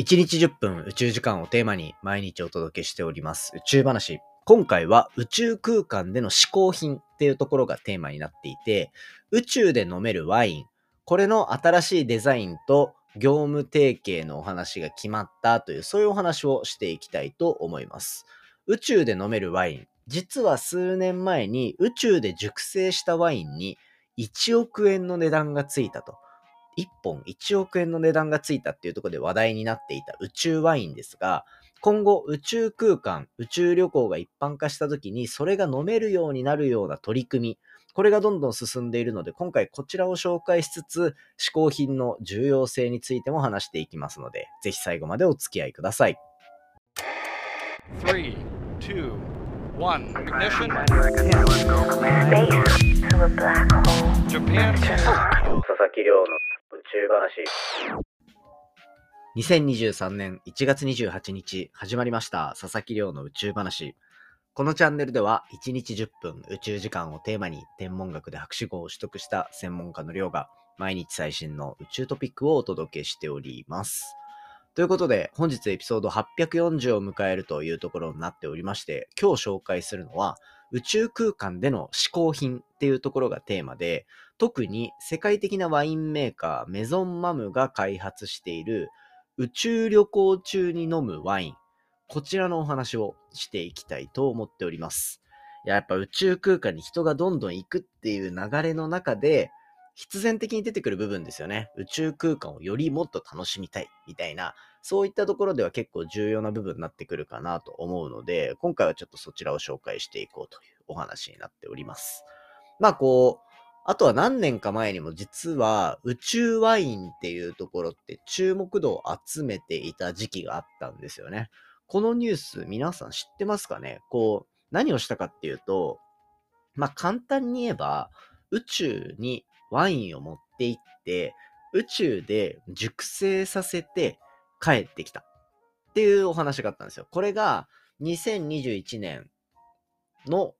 1日10分宇宙時間をテーマに毎日お届けしております宇宙話。今回は宇宙空間での嗜好品っていうところがテーマになっていて、宇宙で飲めるワイン、これの新しいデザインと業務提携のお話が決まったという、そういうお話をしていきたいと思います。宇宙で飲めるワイン、実は数年前に宇宙で熟成したワインに1億円の値段がついたと。1本1億円の値段がついたっていうところで話題になっていた宇宙ワインですが、今後宇宙空間、宇宙旅行が一般化した時にそれが飲めるようになるような取り組み、これがどんどん進んでいるので、今回こちらを紹介しつつ、嗜好品の重要性についても話していきますので、ぜひ最後までお付き合いください。3, 2, 1, ignition. Japan. 佐々木亮の宇宙話。2023年1月28日始まりました佐々木亮の宇宙話。このチャンネルでは1日10分宇宙時間をテーマに天文学で博士号を取得した専門家の亮が毎日最新の宇宙トピックをお届けしております。ということで本日エピソード840を迎えるというところになっておりまして今日紹介するのは宇宙空間での嗜好品っていうところがテーマで特に世界的なワインメーカーメゾンマムが開発している宇宙旅行中に飲むワイン。こちらのお話をしていきたいと思っております。いややっぱ宇宙空間に人がどんどん行くっていう流れの中で、必然的に出てくる部分ですよね。宇宙空間をよりもっと楽しみたいみたいな、そういったところでは結構重要な部分になってくるかなと思うので、今回はちょっとそちらを紹介していこうというお話になっております。まあこう、あとは何年か前にも実は宇宙ワインっていうところって注目度を集めていた時期があったんですよね。このニュース皆さん知ってますかね？こう、何をしたかっていうと、まあ簡単に言えば宇宙にワインを持って行って宇宙で熟成させて帰ってきたっていうお話があったんですよ。これが2021年の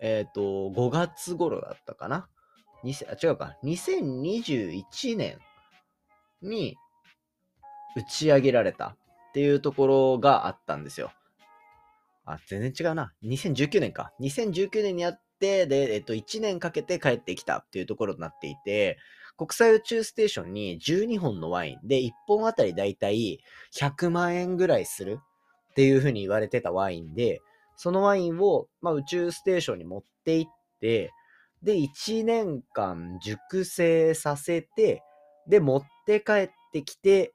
えっ、ー、と、5月頃だったかな。あ、違うか。2021年に打ち上げられたっていうところがあったんですよ。あ、全然違うな。2019年か。2019年にやって、で、えっと、1年かけて帰ってきたっていうところになっていて、国際宇宙ステーションに12本のワインで1本あたりだいたい100万円ぐらいするっていうふうに言われてたワインで、そのワインを、まあ、宇宙ステーションに持って行って、で、1年間熟成させて、で、持って帰ってきて、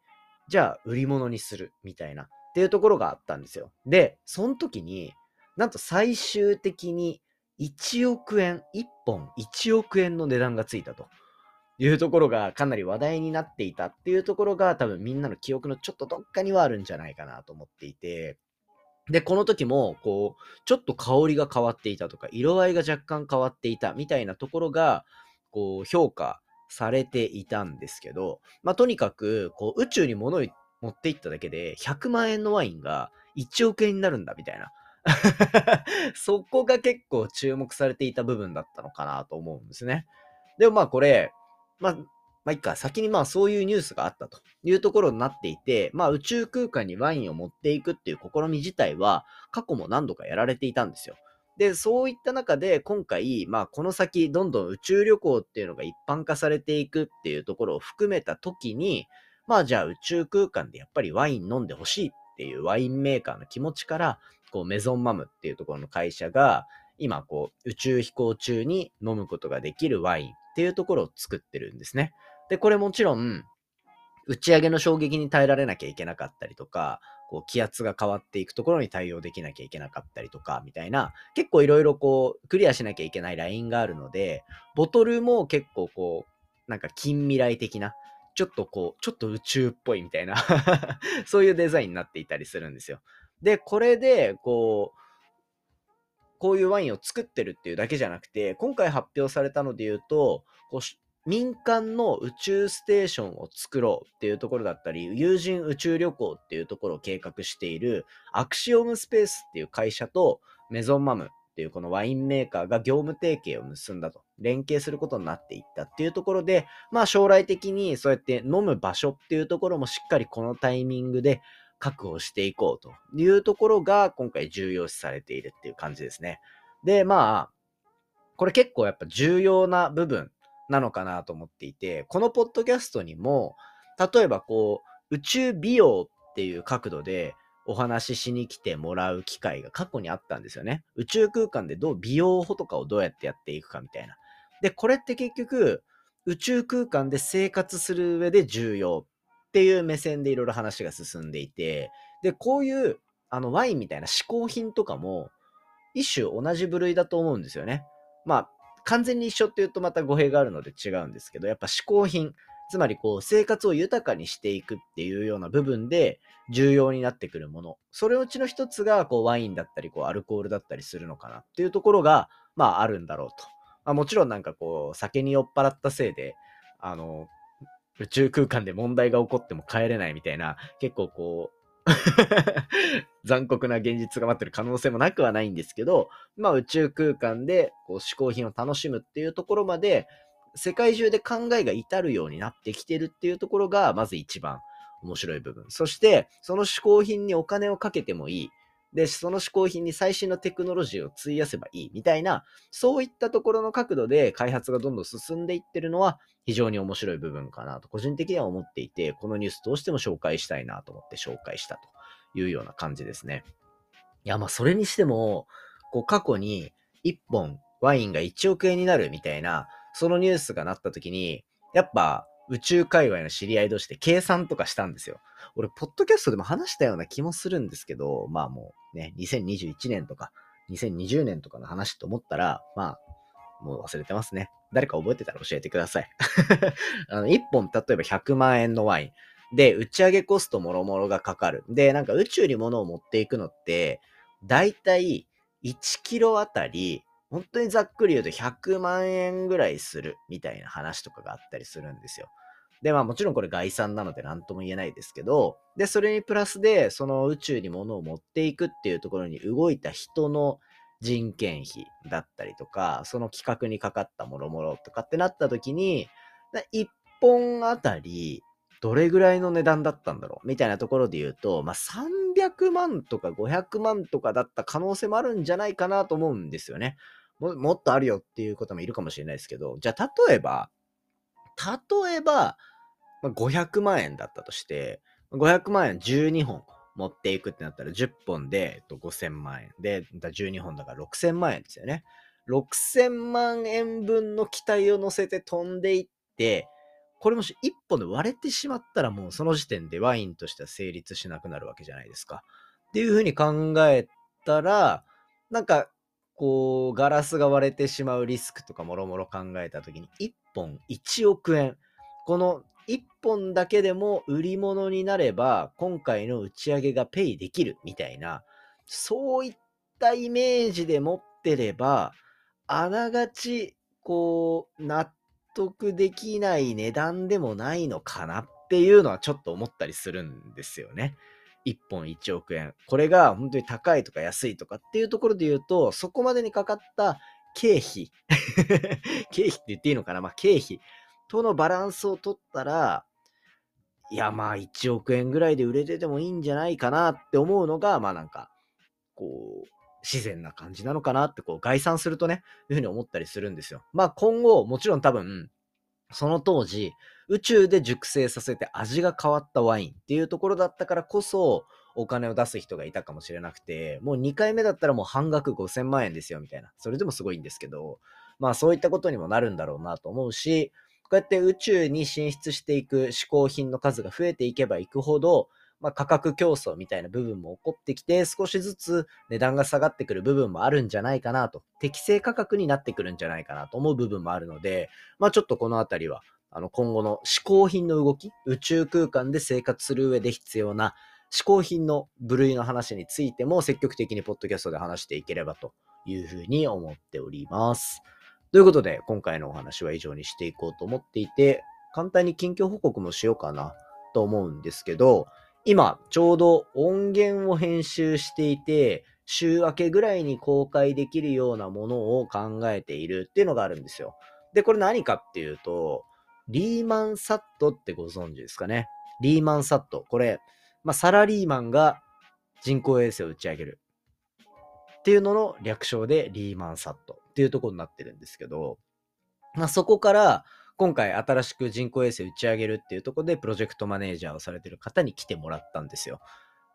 じゃあ売り物にするみたいなっていうところがあったんですよ。で、その時に、なんと最終的に1億円、1本1億円の値段がついたというところがかなり話題になっていたっていうところが多分みんなの記憶のちょっとどっかにはあるんじゃないかなと思っていて、で、この時も、こう、ちょっと香りが変わっていたとか、色合いが若干変わっていたみたいなところが、こう、評価されていたんですけど、まあ、とにかく、こう、宇宙に物を持っていっただけで、100万円のワインが1億円になるんだ、みたいな。そこが結構注目されていた部分だったのかなと思うんですね。でもまあこれ、まあまあいいか、先にまあそういうニュースがあったというところになっていて、まあ宇宙空間にワインを持っていくっていう試み自体は過去も何度かやられていたんですよ。で、そういった中で今回、まあこの先どんどん宇宙旅行っていうのが一般化されていくっていうところを含めた時に、まあじゃあ宇宙空間でやっぱりワイン飲んでほしいっていうワインメーカーの気持ちから、こうメゾンマムっていうところの会社が、今こう宇宙飛行中に飲むことができるワインっていうところを作ってるんですね。で、これもちろん、打ち上げの衝撃に耐えられなきゃいけなかったりとか、こう気圧が変わっていくところに対応できなきゃいけなかったりとか、みたいな、結構いろいろこう、クリアしなきゃいけないラインがあるので、ボトルも結構こう、なんか近未来的な、ちょっとこう、ちょっと宇宙っぽいみたいな そういうデザインになっていたりするんですよ。で、これで、こう、こういうワインを作ってるっていうだけじゃなくて、今回発表されたので言うと、こう民間の宇宙ステーションを作ろうっていうところだったり、有人宇宙旅行っていうところを計画しているアクシオムスペースっていう会社とメゾンマムっていうこのワインメーカーが業務提携を結んだと。連携することになっていったっていうところで、まあ将来的にそうやって飲む場所っていうところもしっかりこのタイミングで確保していこうというところが今回重要視されているっていう感じですね。で、まあ、これ結構やっぱ重要な部分なのかなと思っていて、このポッドキャストにも、例えばこう、宇宙美容っていう角度でお話ししに来てもらう機会が過去にあったんですよね。宇宙空間でどう美容法とかをどうやってやっていくかみたいな。で、これって結局、宇宙空間で生活する上で重要っていう目線でいろいろ話が進んでいて、で、こういうあのワインみたいな嗜好品とかも、一種同じ部類だと思うんですよね。まあ、完全に一緒って言うとまた語弊があるので違うんですけど、やっぱ嗜好品、つまりこう生活を豊かにしていくっていうような部分で重要になってくるもの。それうちの一つがこうワインだったりこうアルコールだったりするのかなっていうところがまああるんだろうと。まあ、もちろんなんかこう酒に酔っ払ったせいであの宇宙空間で問題が起こっても帰れないみたいな結構こう 残酷な現実が待ってる可能性もなくはないんですけど、まあ宇宙空間でこう嗜好品を楽しむっていうところまで世界中で考えが至るようになってきてるっていうところが、まず一番面白い部分。そして、その嗜好品にお金をかけてもいい。で、その嗜好品に最新のテクノロジーを費やせばいいみたいな、そういったところの角度で開発がどんどん進んでいってるのは非常に面白い部分かなと個人的には思っていて、このニュースどうしても紹介したいなと思って紹介したというような感じですね。いや、まあそれにしても、こう過去に1本ワインが1億円になるみたいな、そのニュースがなった時に、やっぱ宇宙界隈の知り合い同士で計算とかしたんですよ。俺、ポッドキャストでも話したような気もするんですけど、まあもうね、2021年とか2020年とかの話と思ったら、まあ、もう忘れてますね。誰か覚えてたら教えてください。あの1本例えば100万円のワイン。で、打ち上げコストもろもろがかかる。で、なんか宇宙に物を持っていくのって、だいたい1キロあたり本当にざっくり言うと100万円ぐらいするみたいな話とかがあったりするんですよ。で、まあもちろんこれ概算なので何とも言えないですけど、で、それにプラスで、その宇宙に物を持っていくっていうところに動いた人の人件費だったりとか、その企画にかかったもろもろとかってなった時に、1本あたりどれぐらいの値段だったんだろう？みたいなところで言うと、まあ300万とか500万とかだった可能性もあるんじゃないかなと思うんですよね。ももっとあるよっていう方もいるかもしれないですけど、じゃあ例えば、例えば、まあ、500万円だったとして、500万円12本持っていくってなったら10本で、えっと、5000万円で、12本だから6000万円ですよね。6000万円分の機体を乗せて飛んでいって、これもし1本で割れてしまったらもうその時点でワインとしては成立しなくなるわけじゃないですか。っていうふうに考えたら、なんかこう、ガラスが割れてしまうリスクとかもろもろ考えたときに、1本1億円。この1本だけでも売り物になれば、今回の打ち上げがペイできるみたいな、そういったイメージで持ってれば、あながち、こう、納得できない値段でもないのかなっていうのはちょっと思ったりするんですよね。1本1億円。これが本当に高いとか安いとかっていうところで言うと、そこまでにかかった経費 経費って言っていいのかな？まあ経費とのバランスを取ったら、いやまあ1億円ぐらいで売れててもいいんじゃないかなって思うのが、まあなんか、こう、自然な感じなのかなってこう概算するとね、いうふうに思ったりするんですよ。まあ今後、もちろん多分、その当時、宇宙で熟成させて味が変わったワインっていうところだったからこそ、お金を出す人がいたかもしれなくて、もう2回目だったらもう半額5000万円ですよみたいな。それでもすごいんですけど、まあそういったことにもなるんだろうなと思うし、こうやって宇宙に進出していく嗜好品の数が増えていけばいくほど、まあ、価格競争みたいな部分も起こってきて、少しずつ値段が下がってくる部分もあるんじゃないかなと、適正価格になってくるんじゃないかなと思う部分もあるので、まあちょっとこのあたりは、あの今後の嗜好品の動き、宇宙空間で生活する上で必要な嗜好品の部類の話についても積極的にポッドキャストで話していければというふうに思っております。ということで、今回のお話は以上にしていこうと思っていて、簡単に近況報告もしようかなと思うんですけど、今、ちょうど音源を編集していて、週明けぐらいに公開できるようなものを考えているっていうのがあるんですよ。で、これ何かっていうと、リーマンサットってご存知ですかね？リーマンサット。これ、まあ、サラリーマンが人工衛星を打ち上げる。っていうのの略称でリーマンサットっていうとこになってるんですけど、まあ、そこから今回新しく人工衛星打ち上げるっていうところでプロジェクトマネージャーをされてる方に来てもらったんですよ。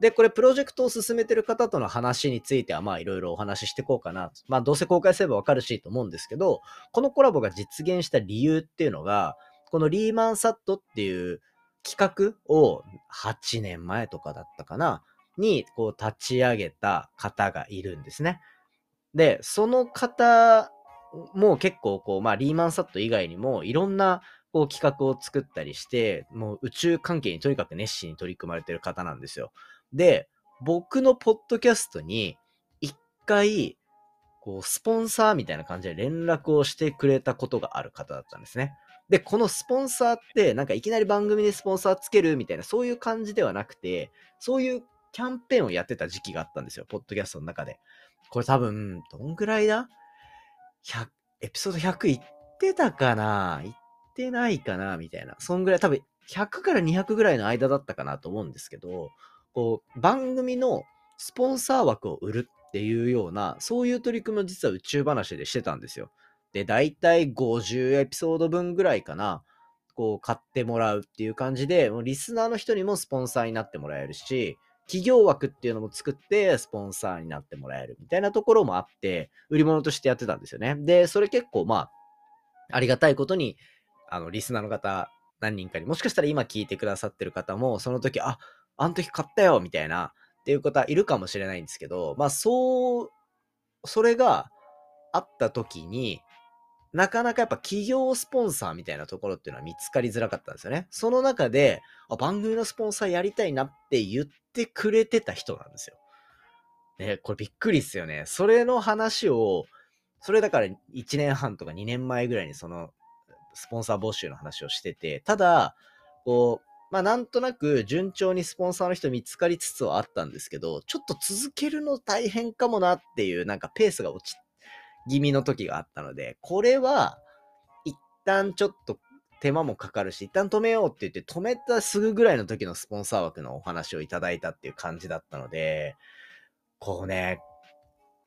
で、これプロジェクトを進めてる方との話についてはまあいろいろお話ししていこうかな。まあどうせ公開すればわかるしと思うんですけど、このコラボが実現した理由っていうのが、このリーマンサットっていう企画を8年前とかだったかな、にこう立ち上げた方がいるんですね。で、その方もう結構こう、まあリーマンサット以外にもいろんなこう企画を作ったりして、もう宇宙関係にとにかく熱心に取り組まれてる方なんですよ。で、僕のポッドキャストに一回、こう、スポンサーみたいな感じで連絡をしてくれたことがある方だったんですね。で、このスポンサーって、なんかいきなり番組でスポンサーつけるみたいな、そういう感じではなくて、そういうキャンペーンをやってた時期があったんですよ、ポッドキャストの中で。これ多分、どんぐらいだ？?100、エピソード100いってたかな？いってないかな？みたいな。そんぐらい、多分、100から200ぐらいの間だったかなと思うんですけど、こう、番組のスポンサー枠を売るっていうような、そういう取り組みを実は宇宙話でしてたんですよ。で、だいたい50エピソード分ぐらいかな、こう買ってもらうっていう感じで、もうリスナーの人にもスポンサーになってもらえるし、企業枠っていうのも作ってスポンサーになってもらえるみたいなところもあって、売り物としてやってたんですよね。で、それ結構まあ、ありがたいことに、あの、リスナーの方何人かに、もしかしたら今聞いてくださってる方も、その時、あ、あの時買ったよみたいな、っていう方いるかもしれないんですけど、まあそう、それがあった時に、なかなかやっぱ企業スポンサーみたいなところっていうのは見つかりづらかったんですよね。その中で、あ番組のスポンサーやりたいなって言ってくれてた人なんですよ。ね、これびっくりっすよね。それの話を、それだから1年半とか2年前ぐらいにそのスポンサー募集の話をしてて、ただ、こう、まあなんとなく順調にスポンサーの人見つかりつつはあったんですけど、ちょっと続けるの大変かもなっていうなんかペースが落ち気味の時があったので、これは、一旦ちょっと手間もかかるし、一旦止めようって言って止めたすぐぐらいの時のスポンサー枠のお話をいただいたっていう感じだったので、こうね、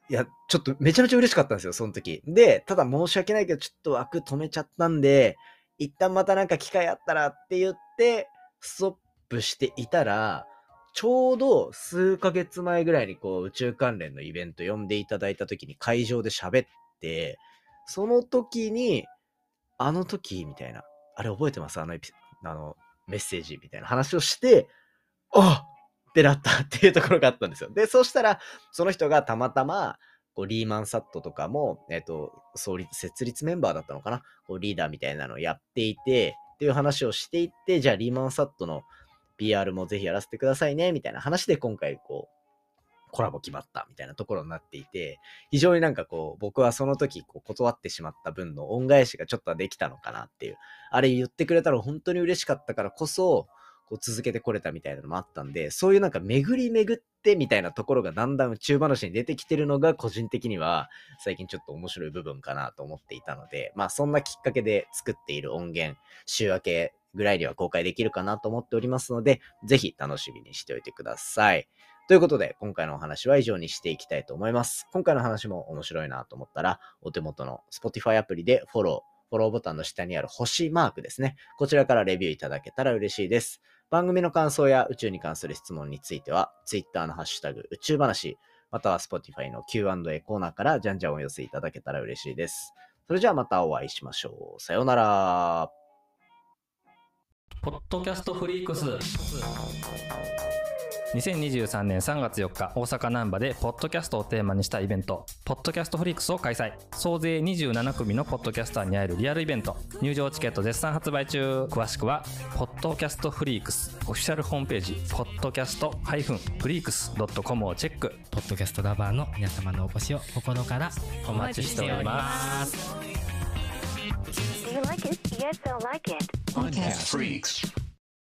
いや、ちょっとめちゃめちゃ嬉しかったんですよ、その時。で、ただ申し訳ないけど、ちょっと枠止めちゃったんで、一旦またなんか機会あったらって言って、ストップしていたら、ちょうど数ヶ月前ぐらいにこう宇宙関連のイベント呼んでいただいた時に会場で喋って、その時に、あの時みたいな、あれ覚えてます？あのエピ、あの、メッセージみたいな話をして、あっ！てなったっていうところがあったんですよ。で、そしたら、その人がたまたま、こうリーマンサットとかも、えっ、ー、と、創立、設立メンバーだったのかな？こうリーダーみたいなのをやっていて、っていう話をしていって、じゃあリーマンサットの PR もぜひやらせてくださいね、みたいな話で今回こう、コラボ決まったみたいなところになっていて、非常になんかこう、僕はその時こう断ってしまった分の恩返しがちょっとはできたのかなっていう、あれ言ってくれたら本当に嬉しかったからこそ、こう続けてこれたみたいなのもあったんで、そういうなんか巡り巡ってみたいなところがだんだん宇宙話に出てきてるのが個人的には最近ちょっと面白い部分かなと思っていたので、まあそんなきっかけで作っている音源、週明けぐらいには公開できるかなと思っておりますので、ぜひ楽しみにしておいてください。ということで、今回のお話は以上にしていきたいと思います。今回の話も面白いなと思ったら、お手元の Spotify アプリでフォロー、フォローボタンの下にある星マークですね。こちらからレビューいただけたら嬉しいです。番組の感想や宇宙に関する質問については、Twitter のハッシュタグ宇宙話、または Spotify の Q&A コーナーからじゃんじゃんお寄せいただけたら嬉しいです。それじゃあまたお会いしましょう。さようなら。ポッドキャストフリークス。2023年3月4日大阪難波でポッドキャストをテーマにしたイベント。ポッドキャストフリークスを開催。総勢27組のポッドキャスターに会えるリアルイベント。入場チケット絶賛発売中。詳しくはポッドキャストフリークス。オフィシャルホームページポッドキャストフリークス .com をチェック。ポッドキャストラバーの皆様のお越しを心からお待ちしております。You like it? Yes, I like it. Podcast Freaks.